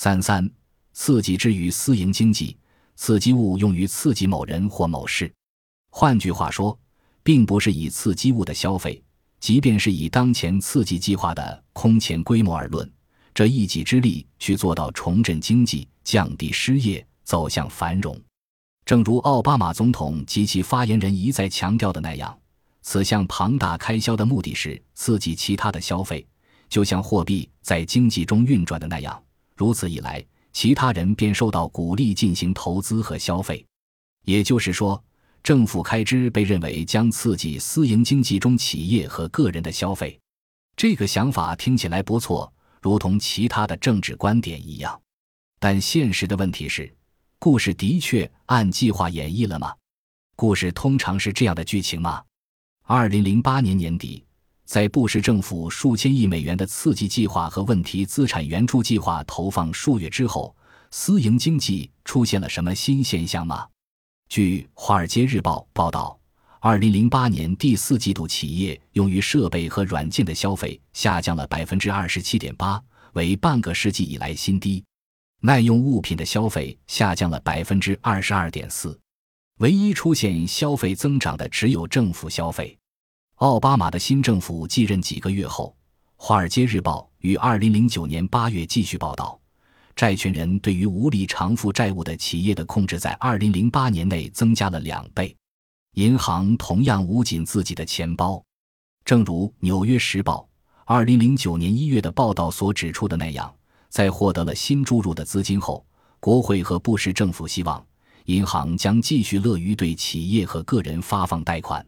三三，刺激之于私营经济，刺激物用于刺激某人或某事。换句话说，并不是以刺激物的消费，即便是以当前刺激计划的空前规模而论，这一己之力去做到重振经济、降低失业、走向繁荣。正如奥巴马总统及其发言人一再强调的那样，此项庞大开销的目的是刺激其他的消费。就像货币在经济中运转的那样，如此一来，其他人便受到鼓励进行投资和消费。也就是说，政府开支被认为将刺激私营经济中企业和个人的消费。这个想法听起来不错，如同其他的政治观点一样。但现实的问题是，故事的确按计划演绎了吗？故事通常是这样的剧情吗？二零零八年年底。在布什政府数千亿美元的刺激计划和问题资产援助计划投放数月之后，私营经济出现了什么新现象吗？据《华尔街日报》报道，二零零八年第四季度企业用于设备和软件的消费下降了百分之二十七点八，为半个世纪以来新低；耐用物品的消费下降了百分之二十二点四，唯一出现消费增长的只有政府消费。奥巴马的新政府继任几个月后，《华尔街日报》于2009年8月继续报道，债权人对于无力偿付债务的企业的控制在2008年内增加了两倍。银行同样捂紧自己的钱包，正如《纽约时报》2009年1月的报道所指出的那样，在获得了新注入的资金后，国会和布什政府希望银行将继续乐于对企业和个人发放贷款。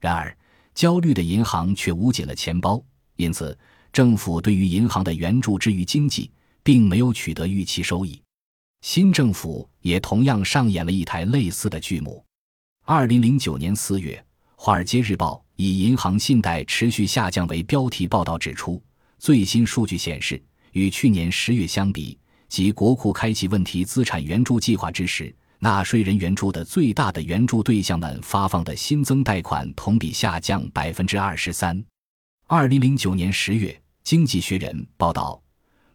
然而，焦虑的银行却捂紧了钱包，因此政府对于银行的援助之于经济，并没有取得预期收益。新政府也同样上演了一台类似的剧目。二零零九年四月，《华尔街日报》以“银行信贷持续下降”为标题报道，指出最新数据显示，与去年十月相比，即国库开启问题资产援助计划之时。纳税人援助的最大的援助对象们发放的新增贷款同比下降百分之二十三。二零零九年十月，《经济学人》报道，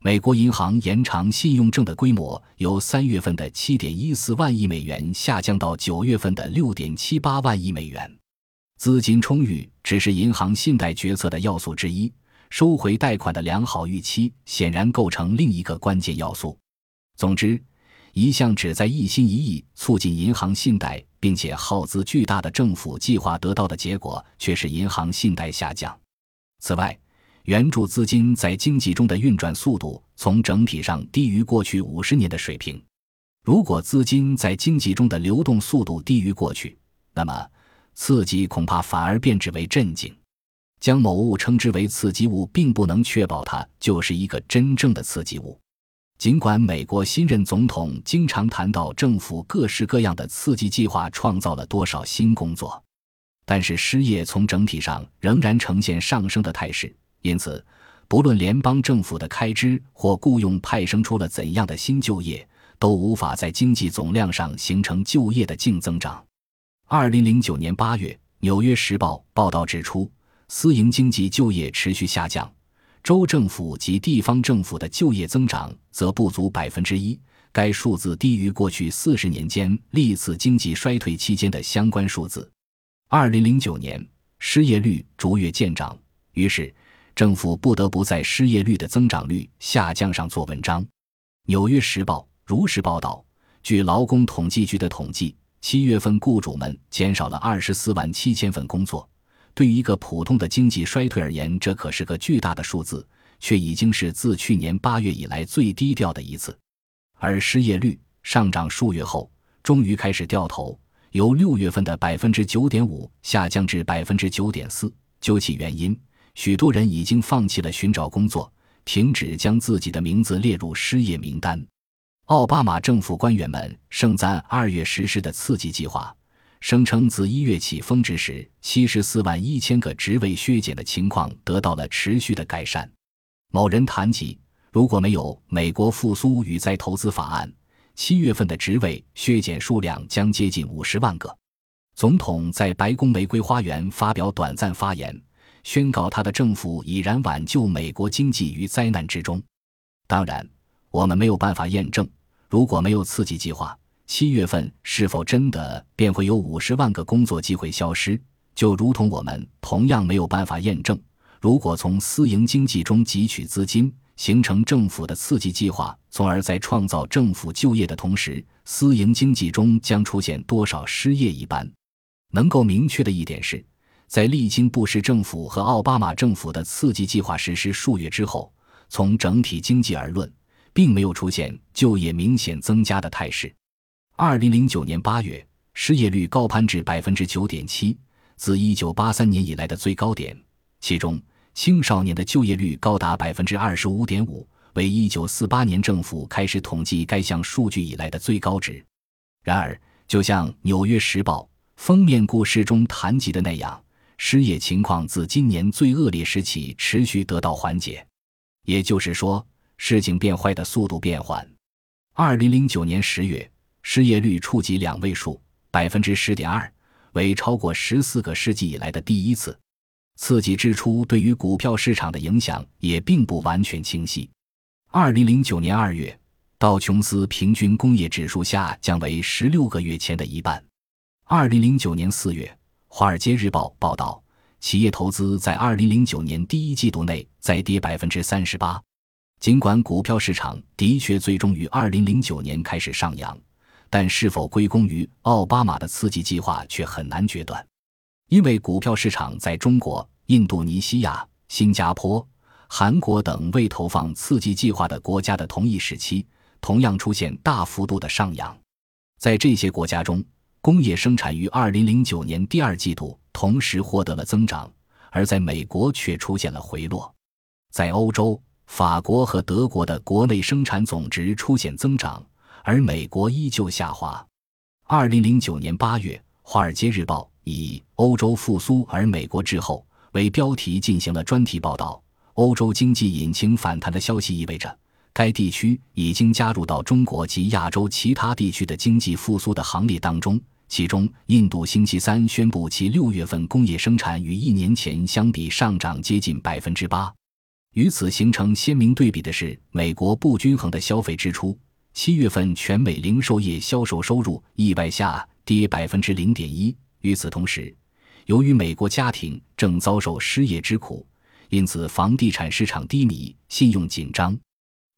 美国银行延长信用证的规模由三月份的七点一四万亿美元下降到九月份的六点七八万亿美元。资金充裕只是银行信贷决策的要素之一，收回贷款的良好预期显然构成另一个关键要素。总之。一项旨在一心一意促进银行信贷，并且耗资巨大的政府计划得到的结果，却是银行信贷下降。此外，援助资金在经济中的运转速度从整体上低于过去五十年的水平。如果资金在经济中的流动速度低于过去，那么刺激恐怕反而变质为镇静。将某物称之为刺激物，并不能确保它就是一个真正的刺激物。尽管美国新任总统经常谈到政府各式各样的刺激计划创造了多少新工作，但是失业从整体上仍然呈现上升的态势。因此，不论联邦政府的开支或雇佣派生出了怎样的新就业，都无法在经济总量上形成就业的净增长。二零零九年八月，《纽约时报》报道指出，私营经济就业持续下降。州政府及地方政府的就业增长则不足百分之一，该数字低于过去四十年间历次经济衰退期间的相关数字。二零零九年，失业率逐月见涨，于是政府不得不在失业率的增长率下降上做文章。《纽约时报》如实报道，据劳工统计局的统计，七月份雇主们减少了二十四万七千份工作。对于一个普通的经济衰退而言，这可是个巨大的数字，却已经是自去年八月以来最低调的一次。而失业率上涨数月后，终于开始掉头，由六月份的百分之九点五下降至百分之九点四。究其原因，许多人已经放弃了寻找工作，停止将自己的名字列入失业名单。奥巴马政府官员们盛赞二月实施的刺激计划。声称自一月起峰值时，七十四万一千个职位削减的情况得到了持续的改善。某人谈及，如果没有美国复苏与再投资法案，七月份的职位削减数量将接近五十万个。总统在白宫玫瑰花园发表短暂发言，宣告他的政府已然挽救美国经济于灾难之中。当然，我们没有办法验证，如果没有刺激计划，七月份是否真的便会有五十万个工作机会消失？就如同我们同样没有办法验证，如果从私营经济中汲取资金，形成政府的刺激计划，从而在创造政府就业的同时，私营经济中将出现多少失业一般。能够明确的一点是，在历经布什政府和奥巴马政府的刺激计划实施数月之后，从整体经济而论。并没有出现就业明显增加的态势。二零零九年八月，失业率高攀至百分之九点七，自一九八三年以来的最高点。其中，青少年的就业率高达百分之二十五点五，为一九四八年政府开始统计该项数据以来的最高值。然而，就像《纽约时报》封面故事中谈及的那样，失业情况自今年最恶劣时起持续得到缓解。也就是说。事情变坏的速度变缓。二零零九年十月，失业率触及两位数，百分之十点二，为超过十四个世纪以来的第一次。刺激支出对于股票市场的影响也并不完全清晰。二零零九年二月，道琼斯平均工业指数下降为十六个月前的一半。二零零九年四月，《华尔街日报》报道，企业投资在二零零九年第一季度内再跌百分之三十八。尽管股票市场的确最终于二零零九年开始上扬，但是否归功于奥巴马的刺激计划却很难决断，因为股票市场在中国、印度尼西亚、新加坡、韩国等未投放刺激计划的国家的同一时期，同样出现大幅度的上扬。在这些国家中，工业生产于二零零九年第二季度同时获得了增长，而在美国却出现了回落。在欧洲。法国和德国的国内生产总值出现增长，而美国依旧下滑。二零零九年八月，《华尔街日报》以“欧洲复苏而美国滞后”为标题进行了专题报道。欧洲经济引擎反弹的消息意味着，该地区已经加入到中国及亚洲其他地区的经济复苏的行列当中。其中，印度星期三宣布其六月份工业生产与一年前相比上涨接近百分之八。与此形成鲜明对比的是，美国不均衡的消费支出。七月份全美零售业销售收入意外下跌百分之零点一。与此同时，由于美国家庭正遭受失业之苦，因此房地产市场低迷，信用紧张。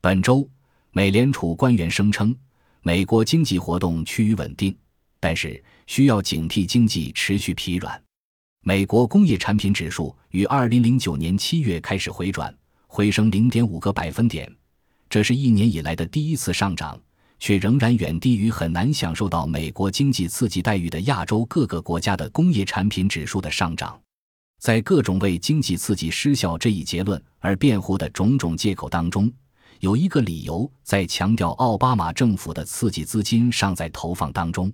本周，美联储官员声称，美国经济活动趋于稳定，但是需要警惕经济持续疲软。美国工业产品指数于二零零九年七月开始回转。回升零点五个百分点，这是一年以来的第一次上涨，却仍然远低于很难享受到美国经济刺激待遇的亚洲各个国家的工业产品指数的上涨。在各种为经济刺激失效这一结论而辩护的种种借口当中，有一个理由在强调奥巴马政府的刺激资金尚在投放当中。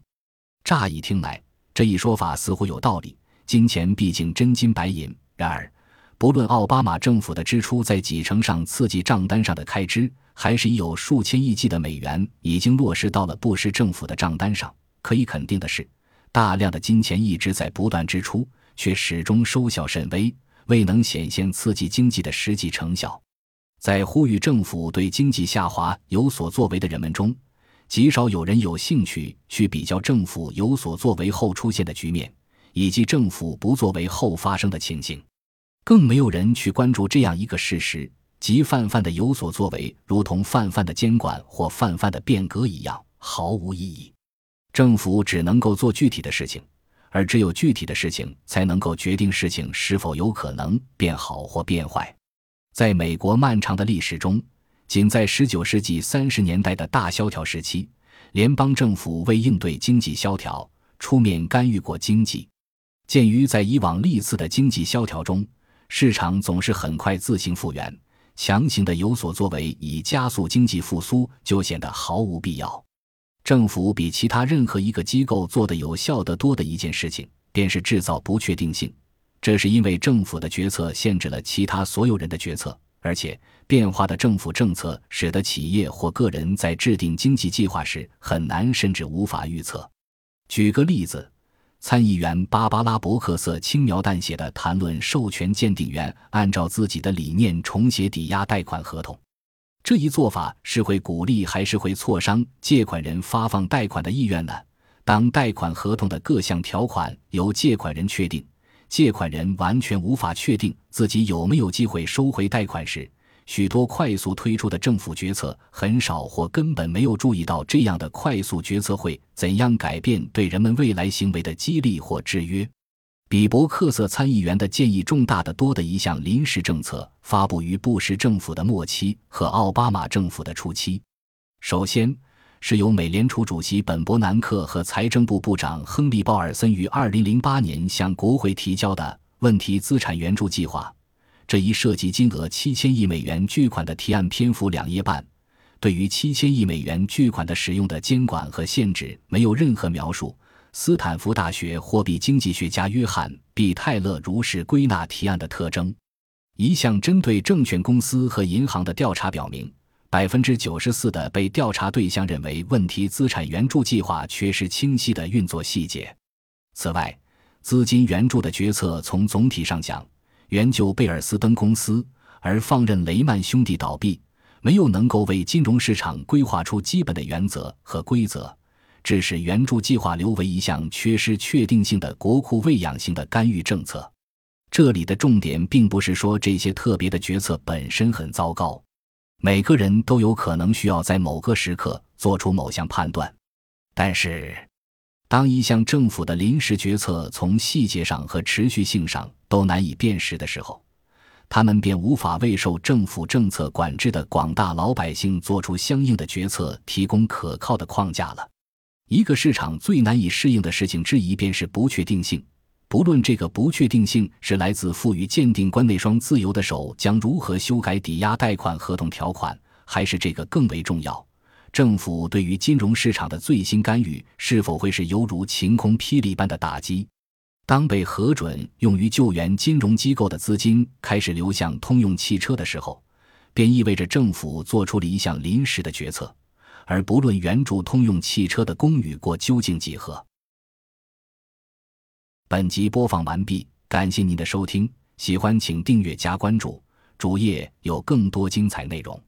乍一听来，这一说法似乎有道理，金钱毕竟真金白银。然而，不论奥巴马政府的支出在几成上刺激账单上的开支，还是已有数千亿计的美元已经落实到了布什政府的账单上，可以肯定的是，大量的金钱一直在不断支出，却始终收效甚微，未能显现刺激经济的实际成效。在呼吁政府对经济下滑有所作为的人们中，极少有人有兴趣去比较政府有所作为后出现的局面，以及政府不作为后发生的情形。更没有人去关注这样一个事实：即泛泛的有所作为，如同泛泛的监管或泛泛的变革一样，毫无意义。政府只能够做具体的事情，而只有具体的事情才能够决定事情是否有可能变好或变坏。在美国漫长的历史中，仅在19世纪30年代的大萧条时期，联邦政府为应对经济萧条出面干预过经济。鉴于在以往历次的经济萧条中，市场总是很快自行复原，强行的有所作为以加速经济复苏就显得毫无必要。政府比其他任何一个机构做得有效得多的一件事情，便是制造不确定性。这是因为政府的决策限制了其他所有人的决策，而且变化的政府政策使得企业或个人在制定经济计划时很难甚至无法预测。举个例子。参议员芭芭拉·伯克瑟轻描淡写的谈论授权鉴定员按照自己的理念重写抵押贷款合同。这一做法是会鼓励还是会挫伤借款人发放贷款的意愿呢？当贷款合同的各项条款由借款人确定，借款人完全无法确定自己有没有机会收回贷款时，许多快速推出的政府决策很少或根本没有注意到这样的快速决策会怎样改变对人们未来行为的激励或制约。比伯克瑟参议员的建议重大的多的一项临时政策，发布于布什政府的末期和奥巴马政府的初期。首先，是由美联储主席本伯南克和财政部部长亨利鲍尔森于2008年向国会提交的问题资产援助计划。这一涉及金额7000亿美元巨款的提案篇幅两页半，对于7000亿美元巨款的使用的监管和限制没有任何描述。斯坦福大学货币经济学家约翰 ·B· 泰勒如是归纳提案的特征：一项针对证券公司和银行的调查表明，百分之九十四的被调查对象认为问题资产援助计划缺失清晰的运作细节。此外，资金援助的决策从总体上讲，援救贝尔斯登公司，而放任雷曼兄弟倒闭，没有能够为金融市场规划出基本的原则和规则。致使援助计划留为一项缺失确定性的国库喂养型的干预政策。这里的重点并不是说这些特别的决策本身很糟糕，每个人都有可能需要在某个时刻做出某项判断。但是，当一项政府的临时决策从细节上和持续性上都难以辨识的时候，他们便无法为受政府政策管制的广大老百姓做出相应的决策提供可靠的框架了。一个市场最难以适应的事情之一，便是不确定性。不论这个不确定性是来自赋予鉴定官那双自由的手将如何修改抵押贷款合同条款，还是这个更为重要，政府对于金融市场的最新干预是否会是犹如晴空霹雳般的打击。当被核准用于救援金融机构的资金开始流向通用汽车的时候，便意味着政府做出了一项临时的决策。而不论援助通用汽车的功与过究竟几何。本集播放完毕，感谢您的收听，喜欢请订阅加关注，主页有更多精彩内容。